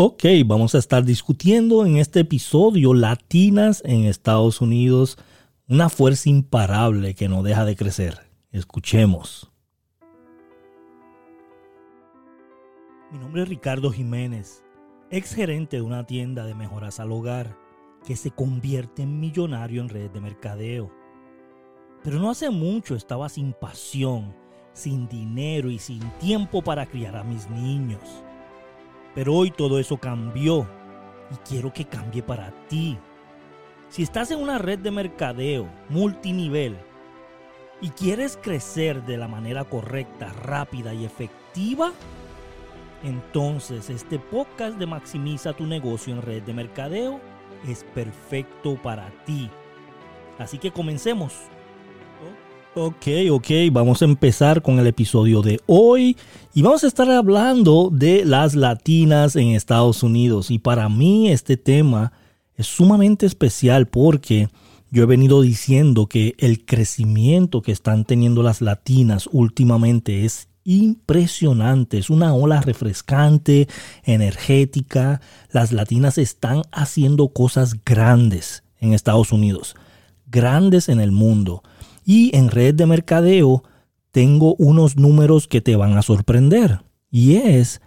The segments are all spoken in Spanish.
Ok, vamos a estar discutiendo en este episodio latinas en Estados Unidos, una fuerza imparable que no deja de crecer. Escuchemos. Mi nombre es Ricardo Jiménez, ex gerente de una tienda de mejoras al hogar que se convierte en millonario en redes de mercadeo. Pero no hace mucho estaba sin pasión, sin dinero y sin tiempo para criar a mis niños. Pero hoy todo eso cambió y quiero que cambie para ti. Si estás en una red de mercadeo multinivel y quieres crecer de la manera correcta, rápida y efectiva, entonces este podcast de Maximiza tu negocio en red de mercadeo es perfecto para ti. Así que comencemos. Ok, ok, vamos a empezar con el episodio de hoy y vamos a estar hablando de las latinas en Estados Unidos. Y para mí este tema es sumamente especial porque yo he venido diciendo que el crecimiento que están teniendo las latinas últimamente es impresionante, es una ola refrescante, energética. Las latinas están haciendo cosas grandes en Estados Unidos, grandes en el mundo. Y en red de mercadeo tengo unos números que te van a sorprender. Y es,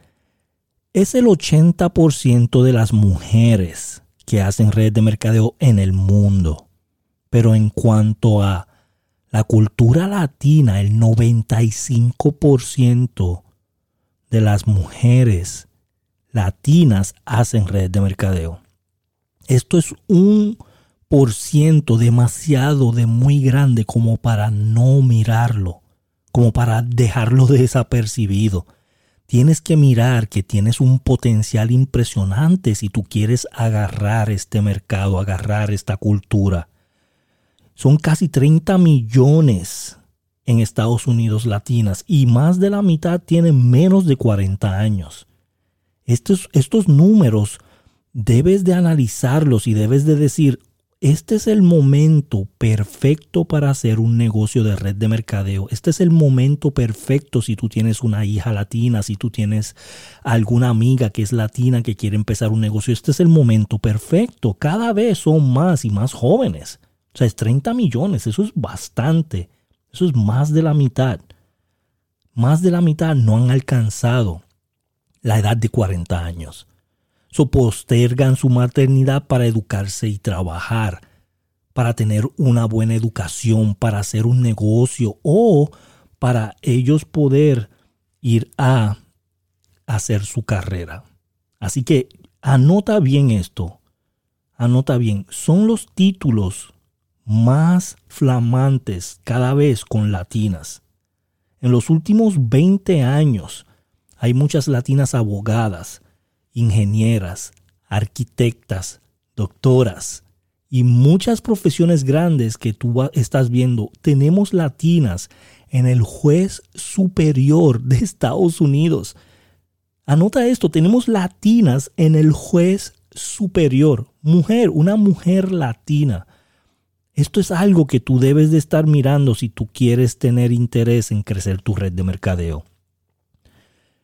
es el 80% de las mujeres que hacen red de mercadeo en el mundo. Pero en cuanto a la cultura latina, el 95% de las mujeres latinas hacen red de mercadeo. Esto es un por ciento demasiado de muy grande como para no mirarlo, como para dejarlo desapercibido. Tienes que mirar que tienes un potencial impresionante si tú quieres agarrar este mercado, agarrar esta cultura. Son casi 30 millones en Estados Unidos latinas y más de la mitad tienen menos de 40 años. Estos, estos números debes de analizarlos y debes de decir, este es el momento perfecto para hacer un negocio de red de mercadeo. Este es el momento perfecto si tú tienes una hija latina, si tú tienes alguna amiga que es latina que quiere empezar un negocio. Este es el momento perfecto. Cada vez son más y más jóvenes. O sea, es 30 millones. Eso es bastante. Eso es más de la mitad. Más de la mitad no han alcanzado la edad de 40 años so postergan su maternidad para educarse y trabajar, para tener una buena educación, para hacer un negocio o para ellos poder ir a hacer su carrera. Así que anota bien esto, anota bien, son los títulos más flamantes cada vez con latinas. En los últimos 20 años hay muchas latinas abogadas, ingenieras, arquitectas, doctoras y muchas profesiones grandes que tú estás viendo, tenemos latinas en el juez superior de Estados Unidos. Anota esto, tenemos latinas en el juez superior. Mujer, una mujer latina. Esto es algo que tú debes de estar mirando si tú quieres tener interés en crecer tu red de mercadeo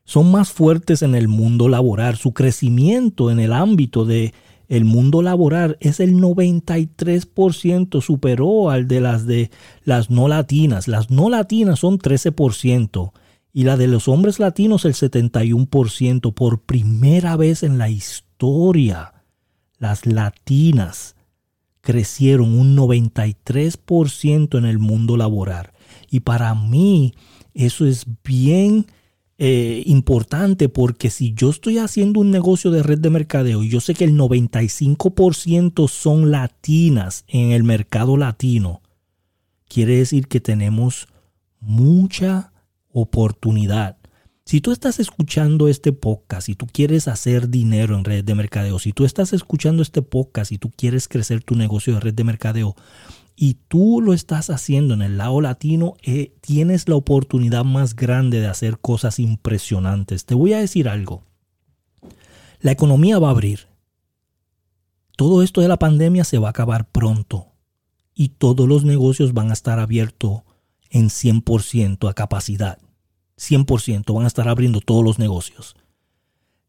son más fuertes en el mundo laboral. Su crecimiento en el ámbito de el mundo laboral es el 93%, superó al de las de las no latinas. Las no latinas son 13% y la de los hombres latinos el 71%. Por primera vez en la historia, las latinas crecieron un 93% en el mundo laboral. Y para mí eso es bien eh, importante porque si yo estoy haciendo un negocio de red de mercadeo y yo sé que el 95% son latinas en el mercado latino, quiere decir que tenemos mucha oportunidad. Si tú estás escuchando este podcast y tú quieres hacer dinero en red de mercadeo, si tú estás escuchando este podcast y tú quieres crecer tu negocio de red de mercadeo, y tú lo estás haciendo en el lado latino, eh, tienes la oportunidad más grande de hacer cosas impresionantes. Te voy a decir algo. La economía va a abrir. Todo esto de la pandemia se va a acabar pronto y todos los negocios van a estar abiertos en 100% a capacidad. 100% van a estar abriendo todos los negocios.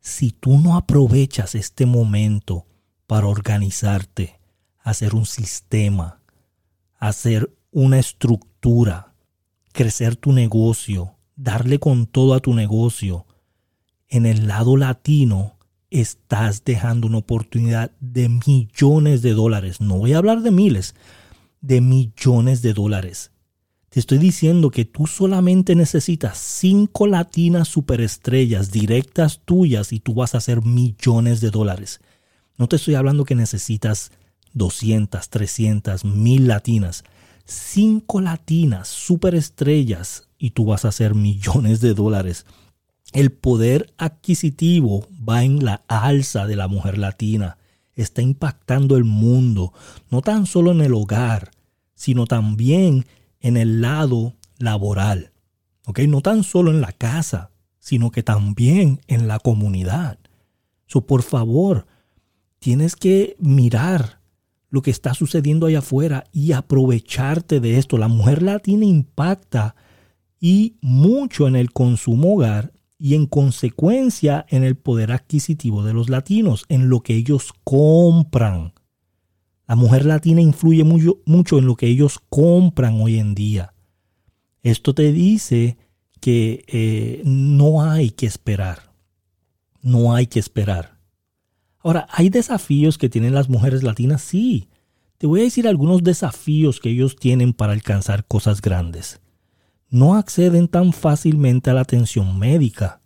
si tú no aprovechas este momento para organizarte, hacer un sistema, hacer una estructura, crecer tu negocio, darle con todo a tu negocio, en el lado latino estás dejando una oportunidad de millones de dólares. No voy a hablar de miles, de millones de dólares. Te estoy diciendo que tú solamente necesitas cinco latinas superestrellas directas tuyas y tú vas a hacer millones de dólares. No te estoy hablando que necesitas 200, 300, mil latinas. Cinco latinas superestrellas y tú vas a hacer millones de dólares. El poder adquisitivo va en la alza de la mujer latina. Está impactando el mundo, no tan solo en el hogar, sino también en el lado laboral. ¿ok? No tan solo en la casa, sino que también en la comunidad. So, por favor, tienes que mirar lo que está sucediendo allá afuera y aprovecharte de esto. La mujer latina impacta y mucho en el consumo hogar y en consecuencia en el poder adquisitivo de los latinos, en lo que ellos compran. La mujer latina influye mucho, mucho en lo que ellos compran hoy en día. Esto te dice que eh, no hay que esperar. No hay que esperar. Ahora, ¿hay desafíos que tienen las mujeres latinas? Sí. Te voy a decir algunos desafíos que ellos tienen para alcanzar cosas grandes. No acceden tan fácilmente a la atención médica.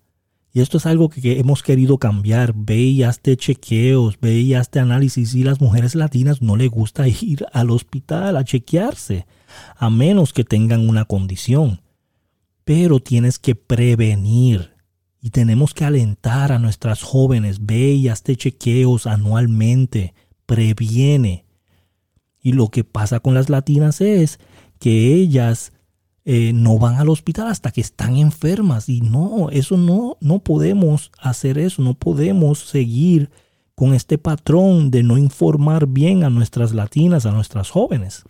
Y esto es algo que hemos querido cambiar. Ve y hazte chequeos, ve y hazte análisis. Y las mujeres latinas no les gusta ir al hospital a chequearse, a menos que tengan una condición. Pero tienes que prevenir. Y tenemos que alentar a nuestras jóvenes. Ve y hazte chequeos anualmente. Previene. Y lo que pasa con las latinas es que ellas eh, no van al hospital hasta que están enfermas. Y no, eso no, no podemos hacer eso, no podemos seguir con este patrón de no informar bien a nuestras latinas, a nuestras jóvenes.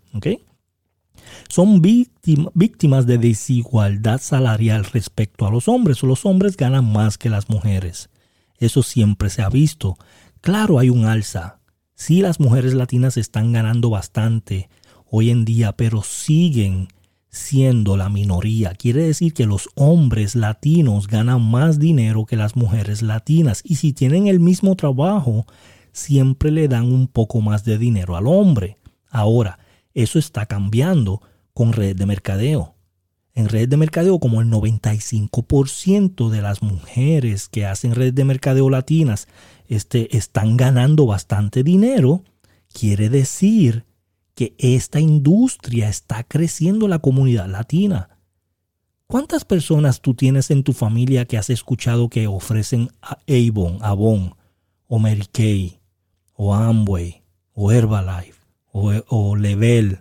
Son víctimas de desigualdad salarial respecto a los hombres. Los hombres ganan más que las mujeres. Eso siempre se ha visto. Claro, hay un alza. Sí, las mujeres latinas están ganando bastante hoy en día, pero siguen siendo la minoría. Quiere decir que los hombres latinos ganan más dinero que las mujeres latinas y si tienen el mismo trabajo, siempre le dan un poco más de dinero al hombre. Ahora, eso está cambiando con red de mercadeo. En red de mercadeo, como el 95% de las mujeres que hacen red de mercadeo latinas este, están ganando bastante dinero, quiere decir que esta industria está creciendo la comunidad latina. ¿Cuántas personas tú tienes en tu familia que has escuchado que ofrecen Avon, Avon, o Mary Kay, o Amway, o Herbalife, o, o Level,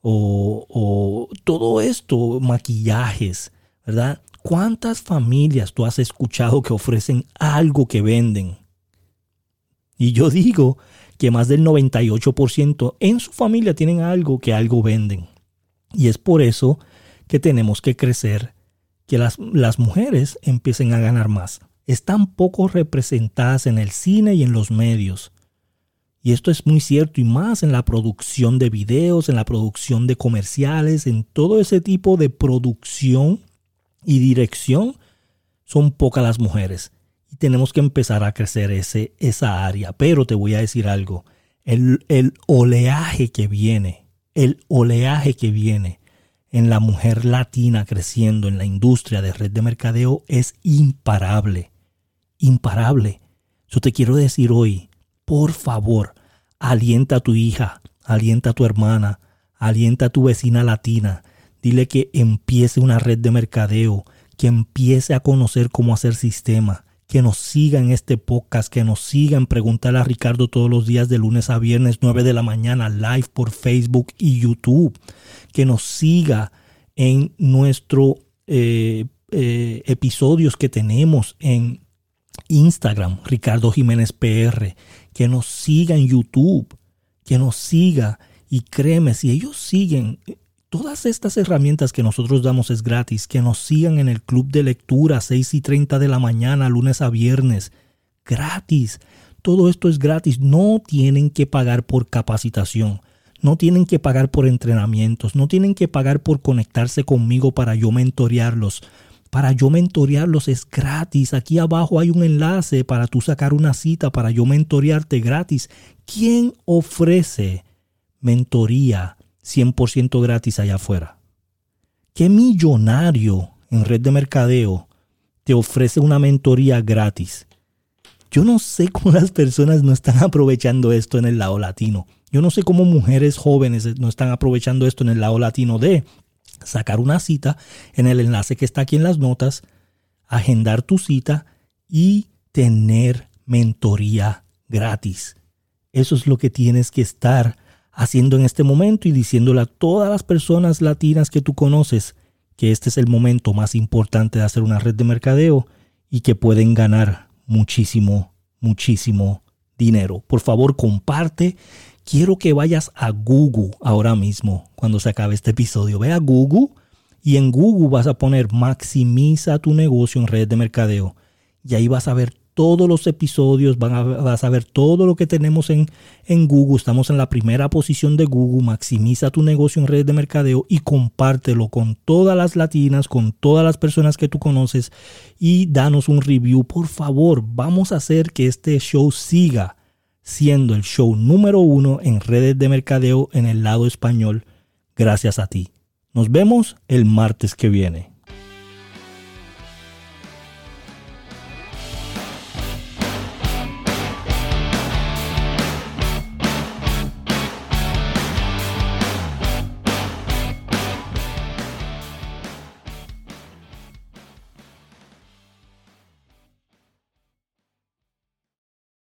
o, o todo esto, maquillajes, ¿verdad? ¿Cuántas familias tú has escuchado que ofrecen algo que venden? Y yo digo que más del 98% en su familia tienen algo que algo venden. Y es por eso que tenemos que crecer, que las, las mujeres empiecen a ganar más. Están poco representadas en el cine y en los medios. Y esto es muy cierto y más en la producción de videos, en la producción de comerciales, en todo ese tipo de producción y dirección, son pocas las mujeres tenemos que empezar a crecer ese, esa área. Pero te voy a decir algo, el, el oleaje que viene, el oleaje que viene en la mujer latina creciendo en la industria de red de mercadeo es imparable, imparable. Yo te quiero decir hoy, por favor, alienta a tu hija, alienta a tu hermana, alienta a tu vecina latina, dile que empiece una red de mercadeo, que empiece a conocer cómo hacer sistema, que nos siga en este podcast, que nos siga en Preguntar a Ricardo todos los días de lunes a viernes 9 de la mañana live por Facebook y YouTube, que nos siga en nuestros eh, eh, episodios que tenemos en Instagram, Ricardo Jiménez PR, que nos siga en YouTube, que nos siga y créeme, si ellos siguen Todas estas herramientas que nosotros damos es gratis. Que nos sigan en el club de lectura 6 y 30 de la mañana, lunes a viernes. gratis. Todo esto es gratis. No tienen que pagar por capacitación. No tienen que pagar por entrenamientos. No tienen que pagar por conectarse conmigo para yo mentorearlos. Para yo mentorearlos es gratis. Aquí abajo hay un enlace para tú sacar una cita para yo mentorearte gratis. ¿Quién ofrece mentoría 100% gratis allá afuera? ¿Qué millonario en red de mercadeo te ofrece una mentoría gratis? Yo no sé cómo las personas no están aprovechando esto en el lado latino. Yo no sé cómo mujeres jóvenes no están aprovechando esto en el lado latino de sacar una cita en el enlace que está aquí en las notas, agendar tu cita y tener mentoría gratis. Eso es lo que tienes que estar haciendo en este momento y diciéndole a todas las personas latinas que tú conoces que este es el momento más importante de hacer una red de mercadeo y que pueden ganar muchísimo, muchísimo dinero. Por favor, comparte quiero que vayas a Google ahora mismo, cuando se acabe este episodio. Ve a Google y en Google vas a poner maximiza tu negocio en redes de mercadeo. Y ahí vas a ver todos los episodios, vas a ver todo lo que tenemos en, en Google. Estamos en la primera posición de Google. Maximiza tu negocio en redes de mercadeo y compártelo con todas las latinas, con todas las personas que tú conoces y danos un review. Por favor, vamos a hacer que este show siga siendo el show número uno en redes de mercadeo en el lado español, gracias a ti. Nos vemos el martes que viene.